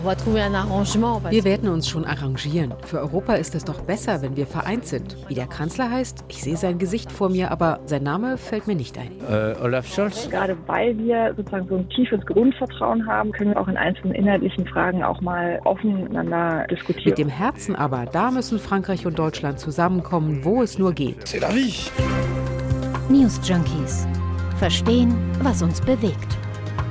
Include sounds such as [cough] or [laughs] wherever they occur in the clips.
Wir werden uns schon arrangieren. Für Europa ist es doch besser, wenn wir vereint sind. Wie der Kanzler heißt, ich sehe sein Gesicht vor mir, aber sein Name fällt mir nicht ein. Äh, Olaf Scholz. Gerade weil wir sozusagen so ein tiefes Grundvertrauen haben, können wir auch in einzelnen inhaltlichen Fragen auch mal offen miteinander diskutieren. Mit dem Herzen aber, da müssen Frankreich und Deutschland zusammenkommen, wo es nur geht. C'est la vie. News Junkies. Verstehen, was uns bewegt.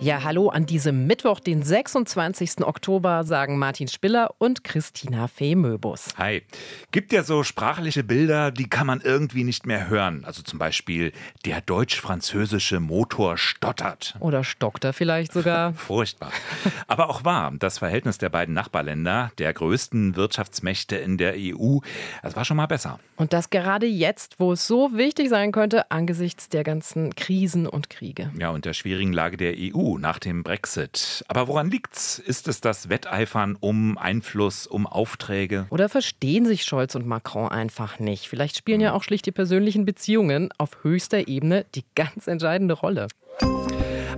Ja, hallo an diesem Mittwoch, den 26. Oktober, sagen Martin Spiller und Christina Fee Möbus. Hi. Gibt ja so sprachliche Bilder, die kann man irgendwie nicht mehr hören. Also zum Beispiel, der deutsch-französische Motor stottert. Oder stockt er vielleicht sogar. [laughs] Furchtbar. Aber auch wahr, das Verhältnis der beiden Nachbarländer, der größten Wirtschaftsmächte in der EU, das war schon mal besser. Und das gerade jetzt, wo es so wichtig sein könnte, angesichts der ganzen Krisen und Kriege. Ja, und der schwierigen Lage der EU nach dem Brexit. Aber woran liegt's? Ist es das Wetteifern um Einfluss, um Aufträge? Oder verstehen sich Scholz und Macron einfach nicht? Vielleicht spielen ja auch schlicht die persönlichen Beziehungen auf höchster Ebene die ganz entscheidende Rolle.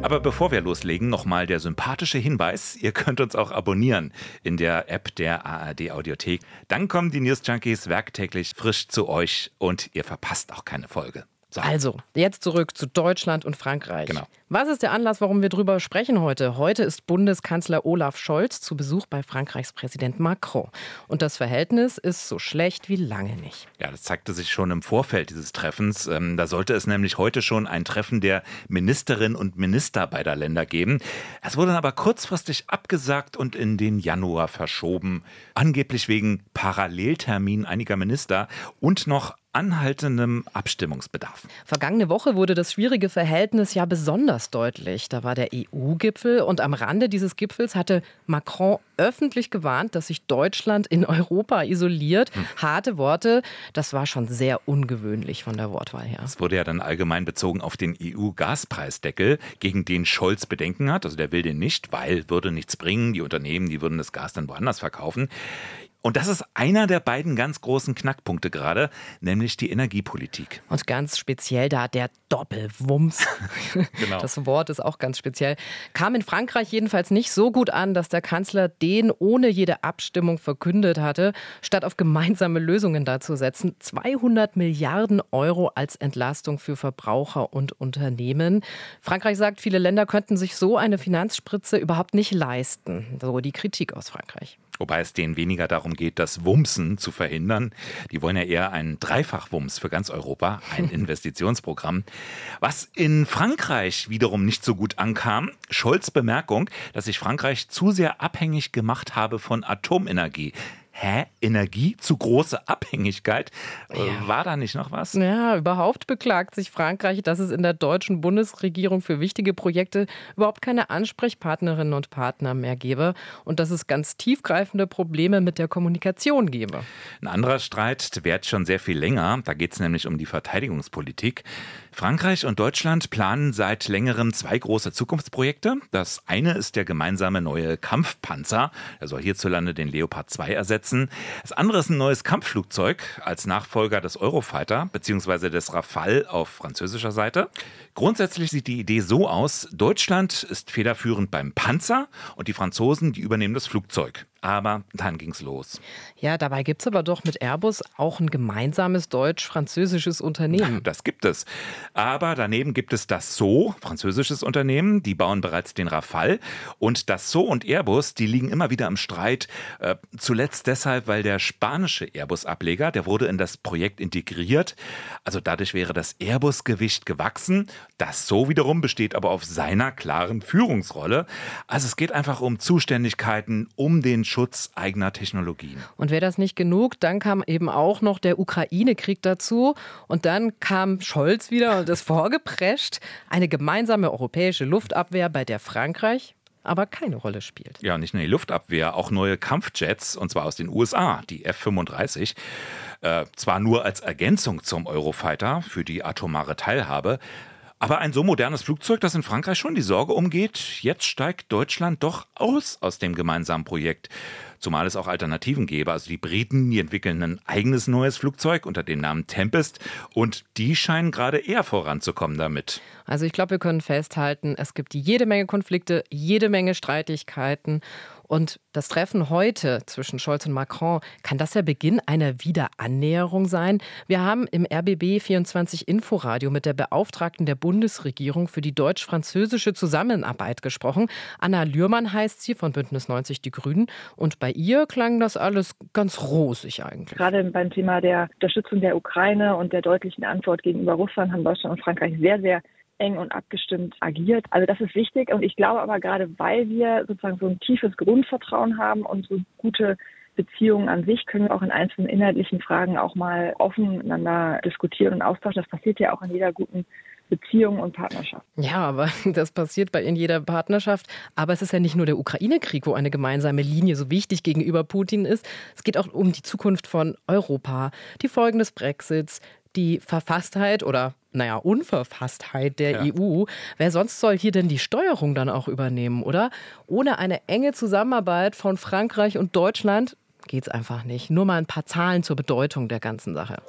Aber bevor wir loslegen, nochmal der sympathische Hinweis. Ihr könnt uns auch abonnieren in der App der ARD Audiothek. Dann kommen die News Junkies werktäglich frisch zu euch und ihr verpasst auch keine Folge. So. Also, jetzt zurück zu Deutschland und Frankreich. Genau. Was ist der Anlass, warum wir darüber sprechen heute? Heute ist Bundeskanzler Olaf Scholz zu Besuch bei Frankreichs Präsident Macron. Und das Verhältnis ist so schlecht wie lange nicht. Ja, das zeigte sich schon im Vorfeld dieses Treffens. Ähm, da sollte es nämlich heute schon ein Treffen der Ministerinnen und Minister beider Länder geben. Es wurde aber kurzfristig abgesagt und in den Januar verschoben. Angeblich wegen Paralleltermin einiger Minister und noch anhaltendem Abstimmungsbedarf. Vergangene Woche wurde das schwierige Verhältnis ja besonders deutlich. Da war der EU-Gipfel und am Rande dieses Gipfels hatte Macron öffentlich gewarnt, dass sich Deutschland in Europa isoliert. Hm. Harte Worte, das war schon sehr ungewöhnlich von der Wortwahl her. Es wurde ja dann allgemein bezogen auf den EU-Gaspreisdeckel, gegen den Scholz Bedenken hat. Also der will den nicht, weil würde nichts bringen. Die Unternehmen, die würden das Gas dann woanders verkaufen. Und das ist einer der beiden ganz großen Knackpunkte gerade, nämlich die Energiepolitik. Und ganz speziell da der Doppelwumms. [laughs] Genau. Das Wort ist auch ganz speziell. Kam in Frankreich jedenfalls nicht so gut an, dass der Kanzler den ohne jede Abstimmung verkündet hatte, statt auf gemeinsame Lösungen dazu setzen. 200 Milliarden Euro als Entlastung für Verbraucher und Unternehmen. Frankreich sagt, viele Länder könnten sich so eine Finanzspritze überhaupt nicht leisten. So die Kritik aus Frankreich. Wobei es denen weniger darum geht, das Wumsen zu verhindern. Die wollen ja eher einen Dreifachwumms für ganz Europa, ein [laughs] Investitionsprogramm. Was in Frankreich wiederum nicht so gut ankam, Scholz Bemerkung, dass sich Frankreich zu sehr abhängig gemacht habe von Atomenergie. Hä? Energie? Zu große Abhängigkeit? Äh, War da nicht noch was? Ja, überhaupt beklagt sich Frankreich, dass es in der deutschen Bundesregierung für wichtige Projekte überhaupt keine Ansprechpartnerinnen und Partner mehr gebe und dass es ganz tiefgreifende Probleme mit der Kommunikation gebe. Ein anderer Streit währt schon sehr viel länger. Da geht es nämlich um die Verteidigungspolitik. Frankreich und Deutschland planen seit längerem zwei große Zukunftsprojekte. Das eine ist der gemeinsame neue Kampfpanzer. Er soll hierzulande den Leopard 2 ersetzen. Das andere ist ein neues Kampfflugzeug als Nachfolger des Eurofighter bzw. des Rafale auf französischer Seite. Grundsätzlich sieht die Idee so aus, Deutschland ist federführend beim Panzer und die Franzosen, die übernehmen das Flugzeug. Aber dann ging's los. Ja, dabei gibt es aber doch mit Airbus auch ein gemeinsames deutsch-französisches Unternehmen. [laughs] Das gibt es. Aber daneben gibt es das So, französisches Unternehmen, die bauen bereits den Rafale. Und das So und Airbus, die liegen immer wieder im Streit. Äh, zuletzt deshalb, weil der spanische Airbus-Ableger, der wurde in das Projekt integriert. Also dadurch wäre das Airbus-Gewicht gewachsen. Das So wiederum besteht aber auf seiner klaren Führungsrolle. Also es geht einfach um Zuständigkeiten, um den Schutz eigener Technologien. Und wäre das nicht genug, dann kam eben auch noch der Ukraine-Krieg dazu. Und dann kam Scholz wieder und ist [laughs] vorgeprescht. Eine gemeinsame europäische Luftabwehr, bei der Frankreich aber keine Rolle spielt. Ja, nicht nur die Luftabwehr, auch neue Kampfjets, und zwar aus den USA, die F-35. Äh, zwar nur als Ergänzung zum Eurofighter für die atomare Teilhabe, Aber ein so modernes Flugzeug, das in Frankreich schon die Sorge umgeht, jetzt steigt Deutschland doch aus aus dem gemeinsamen Projekt. Zumal es auch Alternativen gäbe. Also die Briten, die entwickeln ein eigenes neues Flugzeug unter dem Namen Tempest und die scheinen gerade eher voranzukommen damit. Also ich glaube, wir können festhalten, es gibt jede Menge Konflikte, jede Menge Streitigkeiten und das Treffen heute zwischen Scholz und Macron, kann das der Beginn einer Wiederannäherung sein? Wir haben im RBB 24 Inforadio mit der Beauftragten der Bundesregierung für die deutsch-französische Zusammenarbeit gesprochen. Anna Lührmann heißt sie von Bündnis 90 Die Grünen. Und bei ihr klang das alles ganz rosig eigentlich. Gerade beim Thema der Unterstützung der Ukraine und der deutlichen Antwort gegenüber Russland haben Deutschland und Frankreich sehr, sehr eng und abgestimmt agiert. Also das ist wichtig und ich glaube aber gerade, weil wir sozusagen so ein tiefes Grundvertrauen haben und so gute Beziehungen an sich können wir auch in einzelnen inhaltlichen Fragen auch mal offen miteinander diskutieren und austauschen. Das passiert ja auch in jeder guten Beziehung und Partnerschaft. Ja, aber [laughs] das passiert bei in jeder Partnerschaft. Aber es ist ja nicht nur der Ukraine-Krieg, wo eine gemeinsame Linie so wichtig gegenüber Putin ist. Es geht auch um die Zukunft von Europa, die Folgen des Brexits, die Verfasstheit oder naja, Unverfasstheit der ja. EU. Wer sonst soll hier denn die Steuerung dann auch übernehmen, oder? Ohne eine enge Zusammenarbeit von Frankreich und Deutschland geht es einfach nicht. Nur mal ein paar Zahlen zur Bedeutung der ganzen Sache.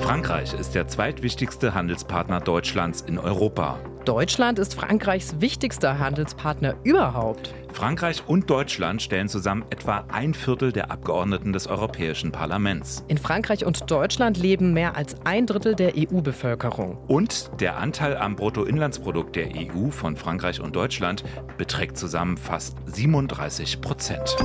Frankreich ist der zweitwichtigste Handelspartner Deutschlands in Europa. Deutschland ist Frankreichs wichtigster Handelspartner überhaupt. Frankreich und Deutschland stellen zusammen etwa ein Viertel der Abgeordneten des Europäischen Parlaments. In Frankreich und Deutschland leben mehr als ein Drittel der EU-Bevölkerung. Und der Anteil am Bruttoinlandsprodukt der EU von Frankreich und Deutschland beträgt zusammen fast 37 Prozent.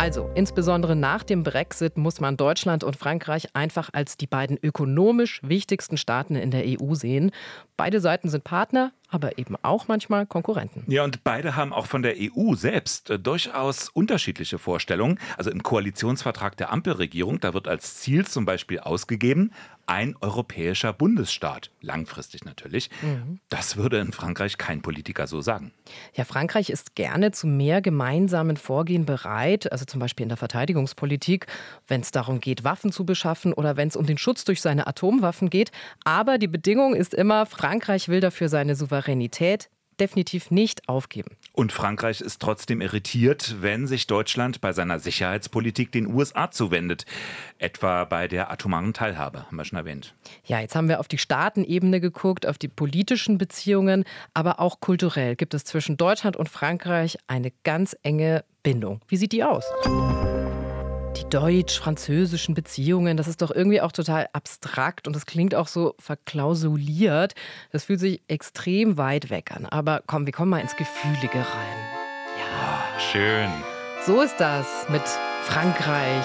Also, insbesondere nach dem Brexit muss man Deutschland und Frankreich einfach als die beiden ökonomisch wichtigsten Staaten in der EU sehen. Beide Seiten sind Partner, aber eben auch manchmal Konkurrenten. Ja, und beide haben auch von der EU selbst äh, durchaus unterschiedliche Vorstellungen. Also im Koalitionsvertrag der Ampelregierung, da wird als Ziel zum Beispiel ausgegeben, ein europäischer Bundesstaat, langfristig natürlich. Mhm. Das würde in Frankreich kein Politiker so sagen. Ja, Frankreich ist gerne zu mehr gemeinsamen Vorgehen bereit, also zum Beispiel in der Verteidigungspolitik, wenn es darum geht, Waffen zu beschaffen oder wenn es um den Schutz durch seine Atomwaffen geht. Aber die Bedingung ist immer, Frankreich will dafür seine Souveränität definitiv nicht aufgeben. Und Frankreich ist trotzdem irritiert, wenn sich Deutschland bei seiner Sicherheitspolitik den USA zuwendet. Etwa bei der atomaren Teilhabe, haben wir schon erwähnt. Ja, jetzt haben wir auf die Staatenebene geguckt, auf die politischen Beziehungen, aber auch kulturell gibt es zwischen Deutschland und Frankreich eine ganz enge Bindung. Wie sieht die aus? Deutsch-französischen Beziehungen, das ist doch irgendwie auch total abstrakt und das klingt auch so verklausuliert. Das fühlt sich extrem weit weg an. Aber komm, wir kommen mal ins Gefühlige rein. Ja. Schön. So ist das mit Frankreich.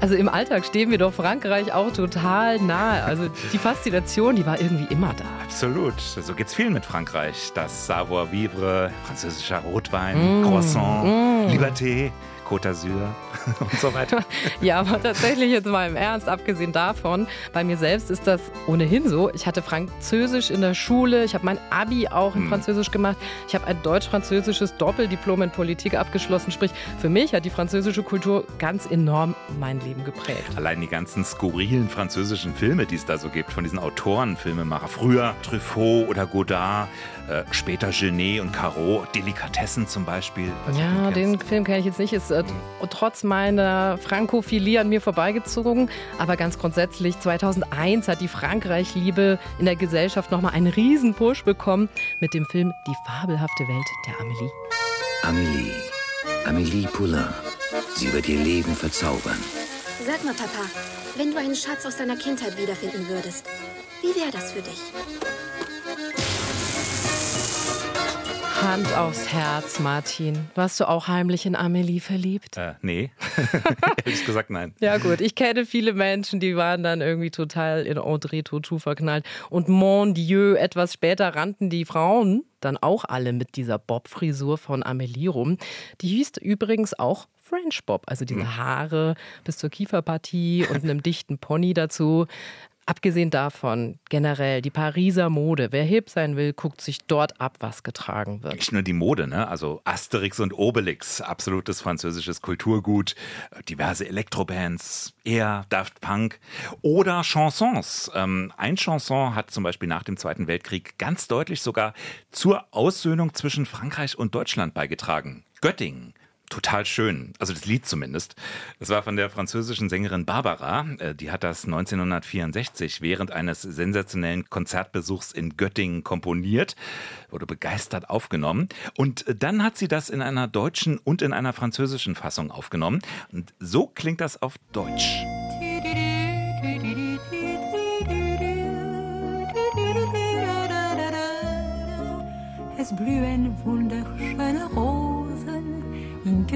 Also im Alltag stehen wir doch Frankreich auch total nahe. Also die Faszination, die war irgendwie immer da. Absolut. So geht's vielen mit Frankreich. Das Savoir-vivre, französischer Rotwein, mm. Croissant, mm. Liberté. Côte d'Azur [laughs] und so weiter. [laughs] ja, aber tatsächlich jetzt mal im Ernst, abgesehen davon, bei mir selbst ist das ohnehin so. Ich hatte Französisch in der Schule, ich habe mein Abi auch in hm. Französisch gemacht, ich habe ein deutsch-französisches Doppeldiplom in Politik abgeschlossen. Sprich, für mich hat die französische Kultur ganz enorm mein Leben geprägt. Allein die ganzen skurrilen französischen Filme, die es da so gibt, von diesen Autoren, Filmemacher. Früher Truffaut oder Godard, äh, später Genet und Caro, Delikatessen zum Beispiel. Ja, den Film kenne ich jetzt nicht. Ist äh, trotz meiner Frankophilie an mir vorbeigezogen. Aber ganz grundsätzlich, 2001 hat die Frankreich-Liebe in der Gesellschaft nochmal einen riesen Push bekommen mit dem Film Die fabelhafte Welt der Amélie. Amélie, Amélie Poulain. Sie wird ihr Leben verzaubern. Sag mal, Papa, wenn du einen Schatz aus deiner Kindheit wiederfinden würdest, wie wäre das für dich? Hand aufs Herz, Martin. Warst du auch heimlich in Amelie verliebt? Äh, nee. [laughs] Ehrlich gesagt, nein. Ja, gut. Ich kenne viele Menschen, die waren dann irgendwie total in Audrey Tautou verknallt. Und mon Dieu, etwas später rannten die Frauen dann auch alle mit dieser Bob-Frisur von Amelie rum. Die hieß übrigens auch French Bob, also diese hm. Haare bis zur Kieferpartie und einem dichten Pony dazu. Abgesehen davon, generell die Pariser Mode. Wer hip sein will, guckt sich dort ab, was getragen wird. Nicht nur die Mode, ne? Also Asterix und Obelix, absolutes französisches Kulturgut, diverse Elektrobands, eher Daft Punk oder Chansons. Ähm, ein Chanson hat zum Beispiel nach dem Zweiten Weltkrieg ganz deutlich sogar zur Aussöhnung zwischen Frankreich und Deutschland beigetragen. Göttingen total schön. Also das Lied zumindest. Das war von der französischen Sängerin Barbara. Äh, die hat das 1964 während eines sensationellen Konzertbesuchs in Göttingen komponiert, wurde begeistert aufgenommen. Und dann hat sie das in einer deutschen und in einer französischen Fassung aufgenommen. Und so klingt das auf Deutsch. Es blühen in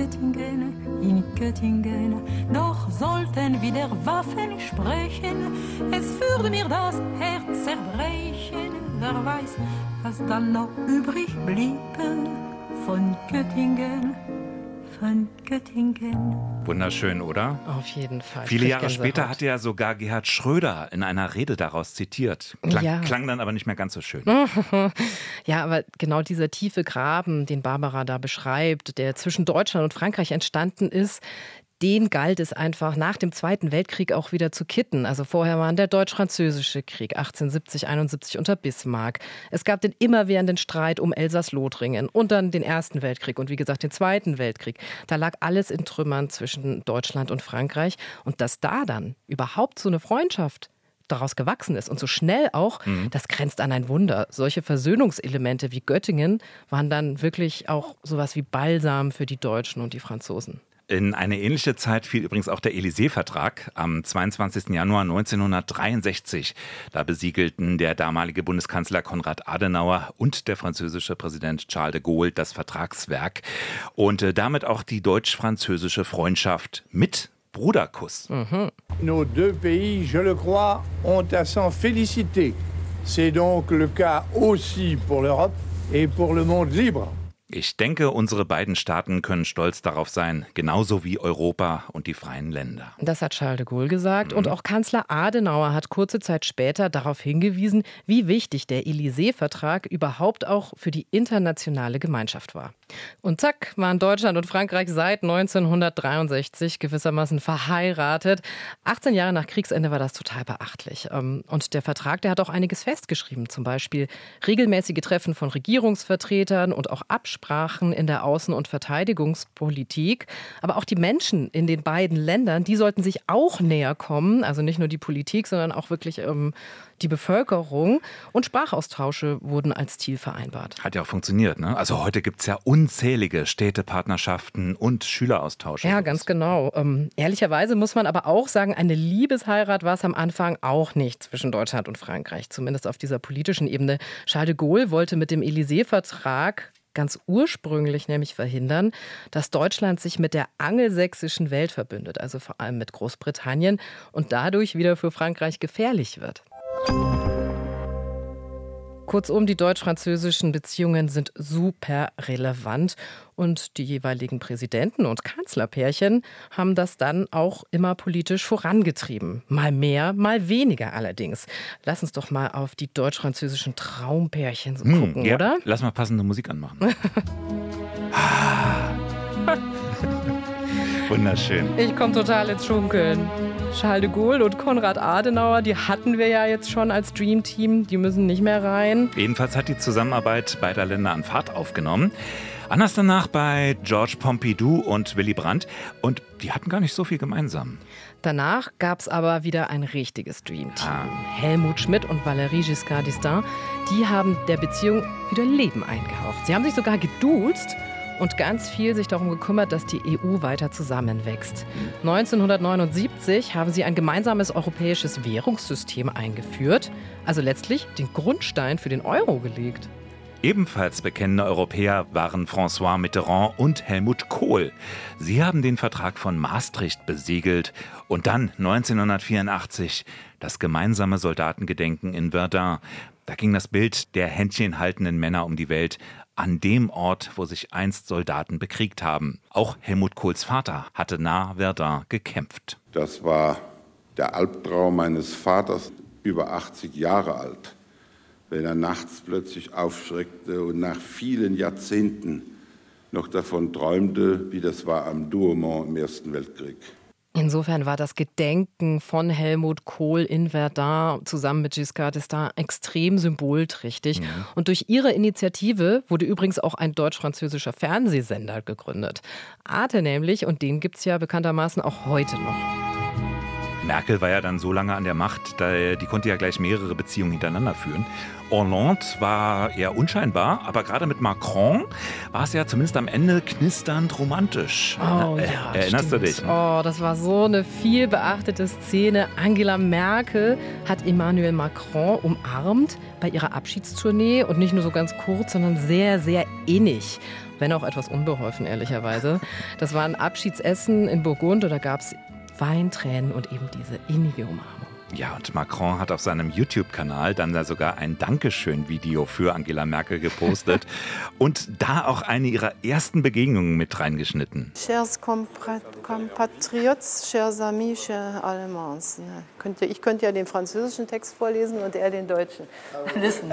Göttingen, in Göttingen. Doch sollten wieder Waffen sprechen, es würde mir das Herz zerbrechen. Wer weiß, was dann noch übrig bliebe von Göttingen von Göttingen. Wunderschön, oder? Auf jeden Fall. Viele Jahre später hat ja sogar Gerhard Schröder in einer Rede daraus zitiert. Klang, ja. klang dann aber nicht mehr ganz so schön. [laughs] ja, aber genau dieser tiefe Graben, den Barbara da beschreibt, der zwischen Deutschland und Frankreich entstanden ist, den galt es einfach nach dem Zweiten Weltkrieg auch wieder zu kitten. Also vorher waren der Deutsch-Französische Krieg 1870, 71 unter Bismarck. Es gab den immerwährenden Streit um Elsass-Lothringen und dann den Ersten Weltkrieg und wie gesagt den Zweiten Weltkrieg. Da lag alles in Trümmern zwischen Deutschland und Frankreich. Und dass da dann überhaupt so eine Freundschaft daraus gewachsen ist und so schnell auch, mhm. das grenzt an ein Wunder. Solche Versöhnungselemente wie Göttingen waren dann wirklich auch sowas wie Balsam für die Deutschen und die Franzosen. In eine ähnliche Zeit fiel übrigens auch der Élysée-Vertrag am 22. Januar 1963. Da besiegelten der damalige Bundeskanzler Konrad Adenauer und der französische Präsident Charles de Gaulle das Vertragswerk und äh, damit auch die deutsch-französische Freundschaft mit Bruderkuss. Mhm. Nos deux pays, je le crois, ont à s'en féliciter. C'est donc le cas aussi pour l'Europe et pour le monde libre. Ich denke, unsere beiden Staaten können stolz darauf sein, genauso wie Europa und die freien Länder. Das hat Charles de Gaulle gesagt. Mhm. Und auch Kanzler Adenauer hat kurze Zeit später darauf hingewiesen, wie wichtig der Élysée-Vertrag überhaupt auch für die internationale Gemeinschaft war. Und zack, waren Deutschland und Frankreich seit 1963 gewissermaßen verheiratet. 18 Jahre nach Kriegsende war das total beachtlich. Ähm, und der Vertrag, der hat auch einiges festgeschrieben, zum Beispiel regelmäßige Treffen von Regierungsvertretern und auch Absprachen Absprachen in der Außen- und Verteidigungspolitik. Aber auch die Menschen in den beiden Ländern, die sollten sich auch näher kommen. Also nicht nur die Politik, sondern auch wirklich ähm, die Bevölkerung. Und Sprachaustausche wurden als Ziel vereinbart. Hat ja auch funktioniert. Ne? Also heute gibt es ja unzählige Städtepartnerschaften und Schüleraustausche. Ja, ganz genau. Ähm, ehrlicherweise muss man aber auch sagen, eine Liebesheirat war es am Anfang auch nicht zwischen Deutschland und Frankreich, zumindest auf dieser politischen Ebene. Charles de Gaulle wollte mit dem Élysée-Vertrag ganz ursprünglich nämlich verhindern, dass Deutschland sich mit der angelsächsischen Welt verbündet, also vor allem mit Großbritannien und dadurch wieder für Frankreich gefährlich wird. Kurzum, die deutsch-französischen Beziehungen sind super relevant und die jeweiligen Präsidenten und Kanzlerpärchen haben das dann auch immer politisch vorangetrieben. Mal mehr, mal weniger allerdings. Lass uns doch mal auf die deutsch-französischen Traumpärchen so hm, gucken, ja. oder? Lass mal passende Musik anmachen. [laughs] [laughs] Wunderschön. Ich komme total ins Schunkeln. Charles de Gaulle und Konrad Adenauer, die hatten wir ja jetzt schon als Dream Team, die müssen nicht mehr rein. Jedenfalls hat die Zusammenarbeit beider Länder an Fahrt aufgenommen. Anders danach bei George Pompidou und Willy Brandt und die hatten gar nicht so viel gemeinsam. Danach gab es aber wieder ein richtiges Dream Team. Ah. Helmut Schmidt und Valérie Giscard d'Estaing, die haben der Beziehung wieder Leben eingehaucht. Sie haben sich sogar geduzt und ganz viel sich darum gekümmert, dass die EU weiter zusammenwächst. 1979 haben sie ein gemeinsames europäisches Währungssystem eingeführt, also letztlich den Grundstein für den Euro gelegt. Ebenfalls bekennende Europäer waren François Mitterrand und Helmut Kohl. Sie haben den Vertrag von Maastricht besiegelt und dann 1984 das gemeinsame Soldatengedenken in Verdun. Da ging das Bild der händchenhaltenden Männer um die Welt an dem Ort, wo sich einst Soldaten bekriegt haben. Auch Helmut Kohls Vater hatte nahe Verdun gekämpft. Das war der Albtraum meines Vaters. über 80 Jahre alt, wenn er nachts plötzlich aufschreckte und nach vielen Jahrzehnten noch davon träumte, wie das war am Douaumont im Ersten Weltkrieg. Insofern war das Gedenken von Helmut Kohl in Verdun zusammen mit Giscard d'Estaing extrem symbolträchtig. Mhm. Und durch ihre Initiative wurde übrigens auch ein deutsch-französischer Fernsehsender gegründet. Arte nämlich, und den gibt es ja bekanntermaßen auch heute noch. Merkel war ja dann so lange an der Macht, die konnte ja gleich mehrere Beziehungen hintereinander führen. Hollande war eher unscheinbar, aber gerade mit Macron war es ja zumindest am Ende knisternd romantisch. Oh, äh, ja, Erinnerst stimmt. du dich? Oh, das war so eine viel beachtete Szene. Angela Merkel hat Emmanuel Macron umarmt bei ihrer Abschiedstournee und nicht nur so ganz kurz, sondern sehr, sehr innig wenn auch etwas unbeholfen, ehrlicherweise. Das war ein Abschiedsessen in Burgund und da gab es Weintränen und eben diese innige Umarmung. Ja, und Macron hat auf seinem YouTube-Kanal dann da sogar ein Dankeschön-Video für Angela Merkel gepostet [laughs] und da auch eine ihrer ersten Begegnungen mit reingeschnitten. Chers compatriotes, chers amis, chers Allemands. Ich könnte ja den französischen Text vorlesen und er den deutschen. Listen.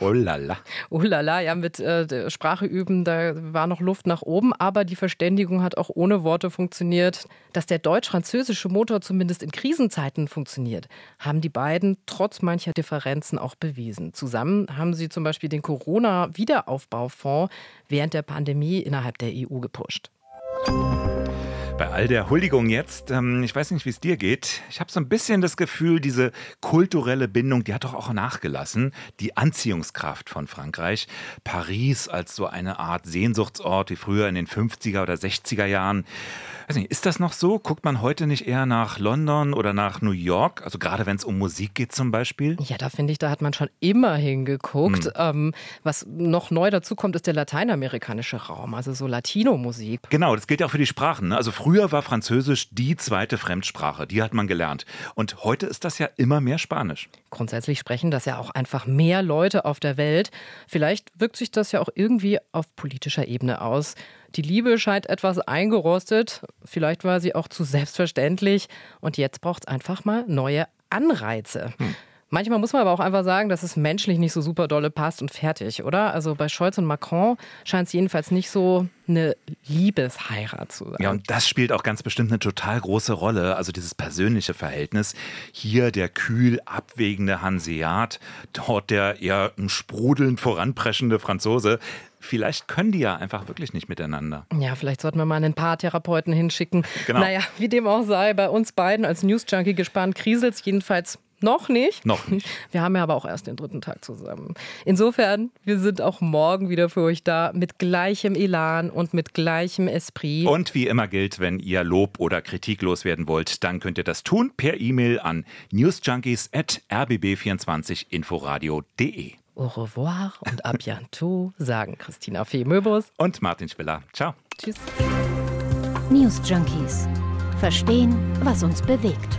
Oh lala. Oh lala, ja, mit äh, Sprache üben, da war noch Luft nach oben, aber die Verständigung hat auch ohne Worte funktioniert. Dass der deutsch-französische Motor zumindest in Krisenzeiten funktioniert, haben die beiden trotz mancher Differenzen auch bewiesen. Zusammen haben sie zum Beispiel den Corona-Wiederaufbaufonds während der Pandemie innerhalb der EU gepusht. Bei all der Huldigung jetzt, ähm, ich weiß nicht, wie es dir geht, ich habe so ein bisschen das Gefühl, diese kulturelle Bindung, die hat doch auch nachgelassen. Die Anziehungskraft von Frankreich. Paris als so eine Art Sehnsuchtsort wie früher in den 50er oder 60er Jahren. Weiß nicht, ist das noch so? Guckt man heute nicht eher nach London oder nach New York? Also gerade wenn es um Musik geht zum Beispiel? Ja, da finde ich, da hat man schon immer hingeguckt. Hm. Ähm, was noch neu dazu kommt, ist der lateinamerikanische Raum, also so Latino-Musik. Genau, das gilt ja auch für die Sprachen. Ne? Also früher war Französisch die zweite Fremdsprache, die hat man gelernt. Und heute ist das ja immer mehr Spanisch. Grundsätzlich sprechen das ja auch einfach mehr Leute auf der Welt. Vielleicht wirkt sich das ja auch irgendwie auf politischer Ebene aus. Die Liebe scheint etwas eingerostet. Vielleicht war sie auch zu selbstverständlich. Und jetzt braucht es einfach mal neue Anreize. Hm. Manchmal muss man aber auch einfach sagen, dass es menschlich nicht so super dolle passt und fertig, oder? Also bei Scholz und Macron scheint es jedenfalls nicht so eine Liebesheirat zu sein. Ja, und das spielt auch ganz bestimmt eine total große Rolle. Also dieses persönliche Verhältnis. Hier der kühl abwägende Hanseat, dort der eher sprudelnd voranpreschende Franzose vielleicht können die ja einfach wirklich nicht miteinander. Ja, vielleicht sollten wir mal einen Paartherapeuten hinschicken. Genau. Naja, wie dem auch sei, bei uns beiden als News Junkie gespannt kriselt jedenfalls noch nicht. Noch nicht. Wir haben ja aber auch erst den dritten Tag zusammen. Insofern, wir sind auch morgen wieder für euch da mit gleichem Elan und mit gleichem Esprit. Und wie immer gilt, wenn ihr Lob oder Kritik loswerden wollt, dann könnt ihr das tun per E-Mail an newsjunkies.rbb24inforadio.de. Au revoir und à bientôt, sagen Christina Fee-Möbus und Martin Spiller. Ciao. Tschüss. News Junkies. Verstehen, was uns bewegt.